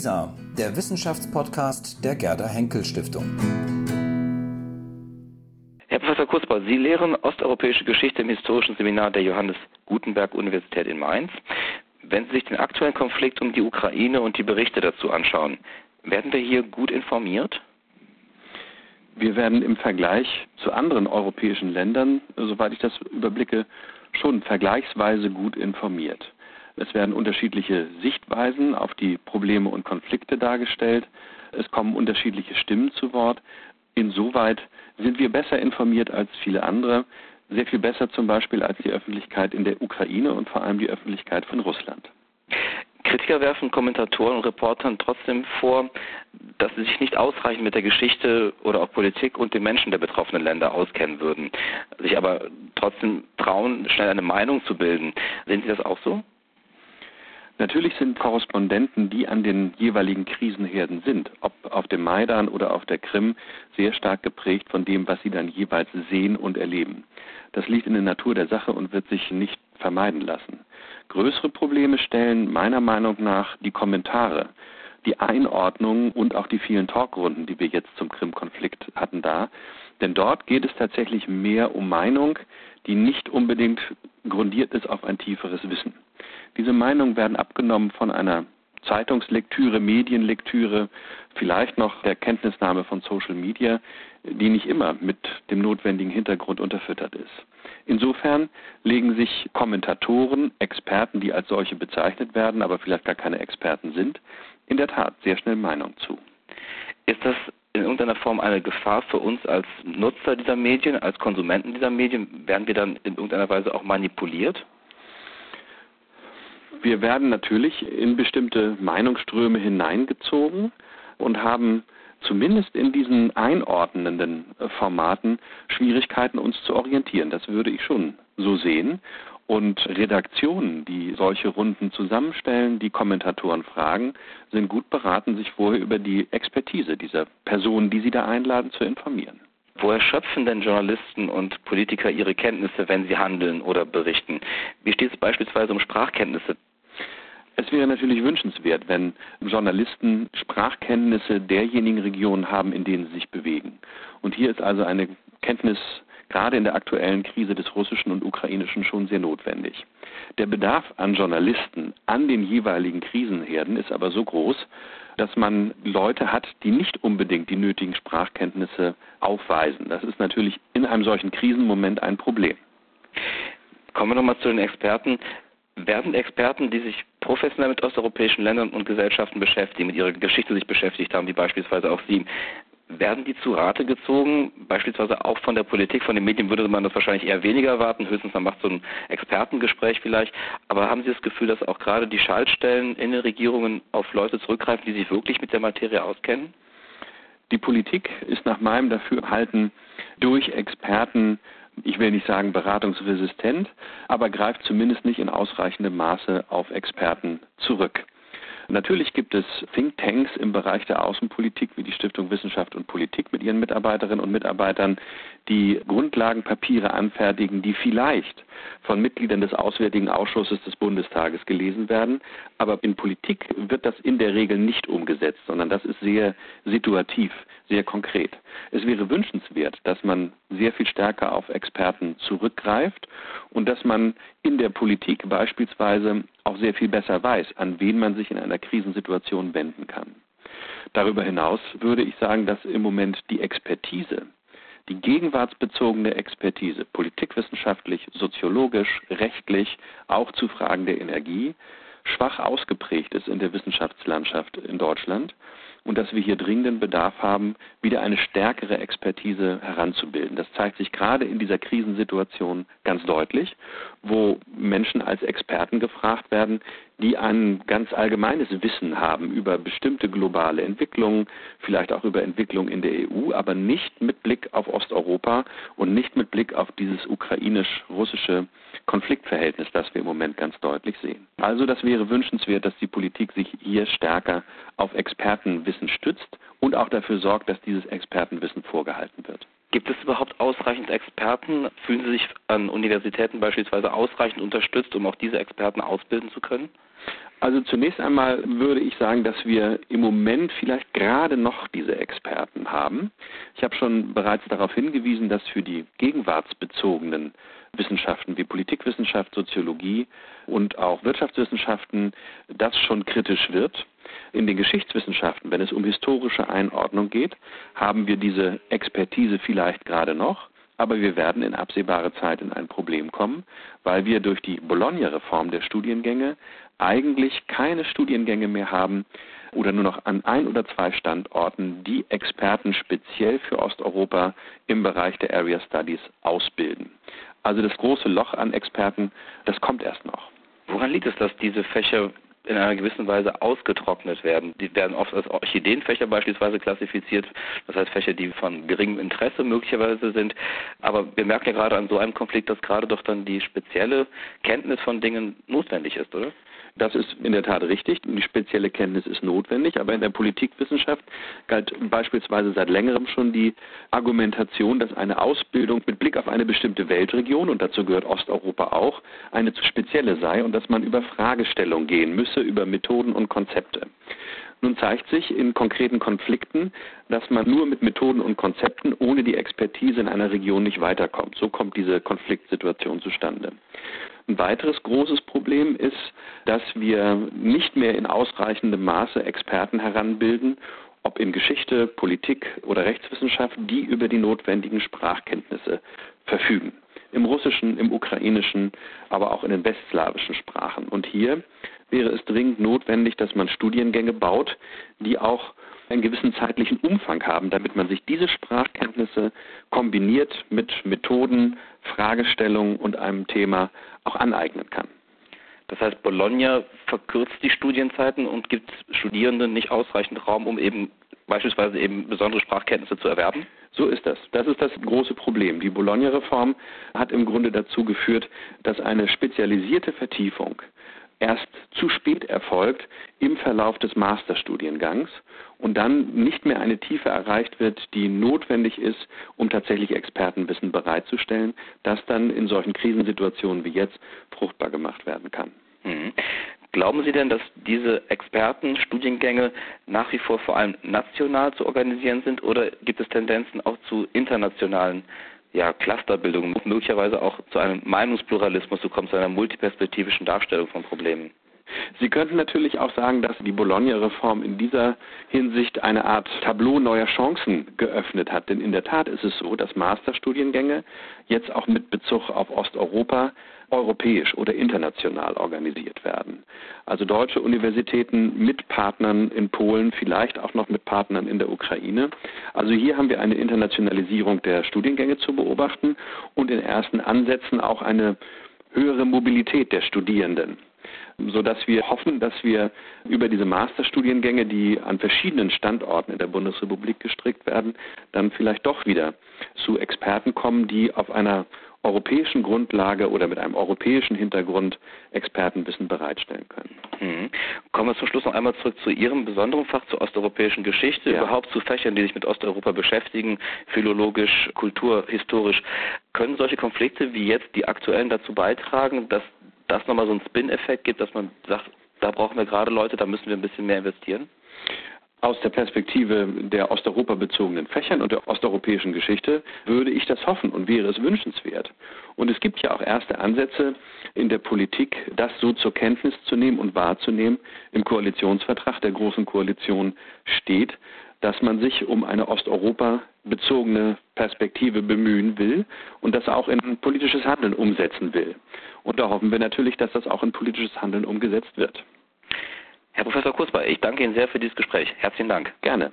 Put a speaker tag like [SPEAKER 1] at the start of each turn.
[SPEAKER 1] WISA, der Wissenschaftspodcast der Gerda Henkel Stiftung.
[SPEAKER 2] Herr Professor Kurzbau, Sie lehren osteuropäische Geschichte im historischen Seminar der Johannes Gutenberg Universität in Mainz. Wenn Sie sich den aktuellen Konflikt um die Ukraine und die Berichte dazu anschauen, werden wir hier gut informiert?
[SPEAKER 3] Wir werden im Vergleich zu anderen europäischen Ländern, soweit ich das überblicke, schon vergleichsweise gut informiert. Es werden unterschiedliche Sichtweisen auf die Probleme und Konflikte dargestellt. Es kommen unterschiedliche Stimmen zu Wort. Insoweit sind wir besser informiert als viele andere. Sehr viel besser zum Beispiel als die Öffentlichkeit in der Ukraine und vor allem die Öffentlichkeit von Russland.
[SPEAKER 2] Kritiker werfen Kommentatoren und Reportern trotzdem vor, dass sie sich nicht ausreichend mit der Geschichte oder auch Politik und den Menschen der betroffenen Länder auskennen würden, sich aber trotzdem trauen, schnell eine Meinung zu bilden. Sehen Sie das auch so?
[SPEAKER 3] Natürlich sind Korrespondenten, die an den jeweiligen Krisenherden sind, ob auf dem Maidan oder auf der Krim, sehr stark geprägt von dem, was sie dann jeweils sehen und erleben. Das liegt in der Natur der Sache und wird sich nicht vermeiden lassen. Größere Probleme stellen meiner Meinung nach die Kommentare, die Einordnung und auch die vielen Talkrunden, die wir jetzt zum Krim-Konflikt hatten, da. Denn dort geht es tatsächlich mehr um Meinung, die nicht unbedingt grundiert ist auf ein tieferes Wissen. Diese Meinungen werden abgenommen von einer Zeitungslektüre, Medienlektüre, vielleicht noch der Kenntnisnahme von Social Media, die nicht immer mit dem notwendigen Hintergrund unterfüttert ist. Insofern legen sich Kommentatoren, Experten, die als solche bezeichnet werden, aber vielleicht gar keine Experten sind, in der Tat sehr schnell Meinung zu.
[SPEAKER 2] Ist das in irgendeiner Form eine Gefahr für uns als Nutzer dieser Medien, als Konsumenten dieser Medien? Werden wir dann in irgendeiner Weise auch manipuliert?
[SPEAKER 3] Wir werden natürlich in bestimmte Meinungsströme hineingezogen und haben zumindest in diesen einordnenden Formaten Schwierigkeiten, uns zu orientieren. Das würde ich schon so sehen. Und Redaktionen, die solche Runden zusammenstellen, die Kommentatoren fragen, sind gut beraten, sich vorher über die Expertise dieser Personen, die sie da einladen, zu informieren.
[SPEAKER 2] Woher schöpfen denn Journalisten und Politiker ihre Kenntnisse, wenn sie handeln oder berichten? Wie steht es beispielsweise um Sprachkenntnisse?
[SPEAKER 3] Es wäre natürlich wünschenswert, wenn Journalisten Sprachkenntnisse derjenigen Regionen haben, in denen sie sich bewegen. Und hier ist also eine Kenntnis gerade in der aktuellen Krise des Russischen und Ukrainischen schon sehr notwendig. Der Bedarf an Journalisten an den jeweiligen Krisenherden ist aber so groß, dass man Leute hat, die nicht unbedingt die nötigen Sprachkenntnisse aufweisen. Das ist natürlich in einem solchen Krisenmoment ein Problem.
[SPEAKER 2] Kommen wir nochmal zu den Experten. Werden Experten, die sich professionell mit osteuropäischen Ländern und Gesellschaften beschäftigen, mit ihrer Geschichte sich beschäftigt haben, wie beispielsweise auch Sie, werden die zu Rate gezogen, beispielsweise auch von der Politik, von den Medien würde man das wahrscheinlich eher weniger erwarten, höchstens man macht so ein Expertengespräch vielleicht, aber haben Sie das Gefühl, dass auch gerade die Schaltstellen in den Regierungen auf Leute zurückgreifen, die sich wirklich mit der Materie auskennen?
[SPEAKER 3] Die Politik ist nach meinem Dafürhalten durch Experten ich will nicht sagen beratungsresistent, aber greift zumindest nicht in ausreichendem Maße auf Experten zurück. Natürlich gibt es Thinktanks im Bereich der Außenpolitik wie die Stiftung Wissenschaft und Politik mit ihren Mitarbeiterinnen und Mitarbeitern, die Grundlagenpapiere anfertigen, die vielleicht von Mitgliedern des Auswärtigen Ausschusses des Bundestages gelesen werden. Aber in Politik wird das in der Regel nicht umgesetzt, sondern das ist sehr situativ, sehr konkret. Es wäre wünschenswert, dass man sehr viel stärker auf Experten zurückgreift und dass man in der Politik beispielsweise auch sehr viel besser weiß, an wen man sich in einer Krisensituation wenden kann. Darüber hinaus würde ich sagen, dass im Moment die Expertise, die gegenwartsbezogene Expertise, politikwissenschaftlich, soziologisch, rechtlich, auch zu Fragen der Energie, schwach ausgeprägt ist in der Wissenschaftslandschaft in Deutschland und dass wir hier dringenden Bedarf haben, wieder eine stärkere Expertise heranzubilden. Das zeigt sich gerade in dieser Krisensituation ganz deutlich, wo Menschen als Experten gefragt werden, die ein ganz allgemeines Wissen haben über bestimmte globale Entwicklungen, vielleicht auch über Entwicklungen in der EU, aber nicht mit Blick auf Osteuropa und nicht mit Blick auf dieses ukrainisch-russische Konfliktverhältnis, das wir im Moment ganz deutlich sehen. Also das wäre wünschenswert, dass die Politik sich hier stärker auf Expertenwissen stützt und auch dafür sorgt, dass dieses Expertenwissen vorgehalten wird.
[SPEAKER 2] Gibt es überhaupt ausreichend Experten? Fühlen Sie sich an Universitäten beispielsweise ausreichend unterstützt, um auch diese Experten ausbilden zu können?
[SPEAKER 3] Also zunächst einmal würde ich sagen, dass wir im Moment vielleicht gerade noch diese Experten haben. Ich habe schon bereits darauf hingewiesen, dass für die gegenwartsbezogenen Wissenschaften wie Politikwissenschaft, Soziologie und auch Wirtschaftswissenschaften das schon kritisch wird. In den Geschichtswissenschaften, wenn es um historische Einordnung geht, haben wir diese Expertise vielleicht gerade noch. Aber wir werden in absehbare Zeit in ein Problem kommen, weil wir durch die Bologna-Reform der Studiengänge eigentlich keine Studiengänge mehr haben oder nur noch an ein oder zwei Standorten, die Experten speziell für Osteuropa im Bereich der Area Studies ausbilden. Also das große Loch an Experten, das kommt erst noch.
[SPEAKER 2] Woran liegt es, dass diese Fächer in einer gewissen Weise ausgetrocknet werden. Die werden oft als Orchideenfächer beispielsweise klassifiziert, das heißt Fächer, die von geringem Interesse möglicherweise sind. Aber wir merken ja gerade an so einem Konflikt, dass gerade doch dann die spezielle Kenntnis von Dingen notwendig ist, oder?
[SPEAKER 3] Das ist in der Tat richtig. Die spezielle Kenntnis ist notwendig. Aber in der Politikwissenschaft galt beispielsweise seit längerem schon die Argumentation, dass eine Ausbildung mit Blick auf eine bestimmte Weltregion, und dazu gehört Osteuropa auch, eine zu spezielle sei und dass man über Fragestellung gehen müsse, über Methoden und Konzepte. Nun zeigt sich in konkreten Konflikten, dass man nur mit Methoden und Konzepten ohne die Expertise in einer Region nicht weiterkommt. So kommt diese Konfliktsituation zustande. Ein weiteres großes Problem ist, dass wir nicht mehr in ausreichendem Maße Experten heranbilden, ob in Geschichte, Politik oder Rechtswissenschaft, die über die notwendigen Sprachkenntnisse verfügen. Im Russischen, im Ukrainischen, aber auch in den westslawischen Sprachen. Und hier wäre es dringend notwendig, dass man Studiengänge baut, die auch einen gewissen zeitlichen Umfang haben, damit man sich diese Sprachkenntnisse kombiniert mit Methoden, Fragestellungen und einem Thema auch aneignen kann.
[SPEAKER 2] Das heißt, Bologna verkürzt die Studienzeiten und gibt Studierenden nicht ausreichend Raum, um eben beispielsweise eben besondere Sprachkenntnisse zu erwerben?
[SPEAKER 3] So ist das. Das ist das große Problem. Die Bologna-Reform hat im Grunde dazu geführt, dass eine spezialisierte Vertiefung erst zu spät erfolgt im Verlauf des Masterstudiengangs und dann nicht mehr eine Tiefe erreicht wird, die notwendig ist, um tatsächlich Expertenwissen bereitzustellen, das dann in solchen Krisensituationen wie jetzt fruchtbar gemacht werden kann.
[SPEAKER 2] Mhm. Glauben Sie denn, dass diese Expertenstudiengänge nach wie vor vor allem national zu organisieren sind oder gibt es Tendenzen auch zu internationalen ja, Clusterbildung, möglicherweise auch zu einem Meinungspluralismus zu kommen, zu einer multiperspektivischen Darstellung von Problemen.
[SPEAKER 3] Sie könnten natürlich auch sagen, dass die Bologna-Reform in dieser Hinsicht eine Art Tableau neuer Chancen geöffnet hat. Denn in der Tat ist es so, dass Masterstudiengänge jetzt auch mit Bezug auf Osteuropa europäisch oder international organisiert werden. Also deutsche Universitäten mit Partnern in Polen, vielleicht auch noch mit Partnern in der Ukraine. Also hier haben wir eine Internationalisierung der Studiengänge zu beobachten und in ersten Ansätzen auch eine höhere Mobilität der Studierenden sodass wir hoffen, dass wir über diese Masterstudiengänge, die an verschiedenen Standorten in der Bundesrepublik gestrickt werden, dann vielleicht doch wieder zu Experten kommen, die auf einer europäischen Grundlage oder mit einem europäischen Hintergrund Expertenwissen bereitstellen können.
[SPEAKER 2] Mhm. Kommen wir zum Schluss noch einmal zurück zu Ihrem besonderen Fach, zur osteuropäischen Geschichte, ja. überhaupt zu Fächern, die sich mit Osteuropa beschäftigen, philologisch, kulturhistorisch. Können solche Konflikte wie jetzt die aktuellen dazu beitragen, dass das nochmal so einen Spin-Effekt gibt, dass man sagt, da brauchen wir gerade Leute, da müssen wir ein bisschen mehr investieren?
[SPEAKER 3] Aus der Perspektive der Osteuropa bezogenen Fächern und der osteuropäischen Geschichte würde ich das hoffen und wäre es wünschenswert. Und es gibt ja auch erste Ansätze in der Politik, das so zur Kenntnis zu nehmen und wahrzunehmen. Im Koalitionsvertrag der Großen Koalition steht, dass man sich um eine Osteuropa bezogene Perspektive bemühen will und das auch in politisches Handeln umsetzen will. Und da hoffen wir natürlich, dass das auch in politisches Handeln umgesetzt wird.
[SPEAKER 2] Herr Professor Kurzbei, ich danke Ihnen sehr für dieses Gespräch. Herzlichen Dank.
[SPEAKER 3] Gerne.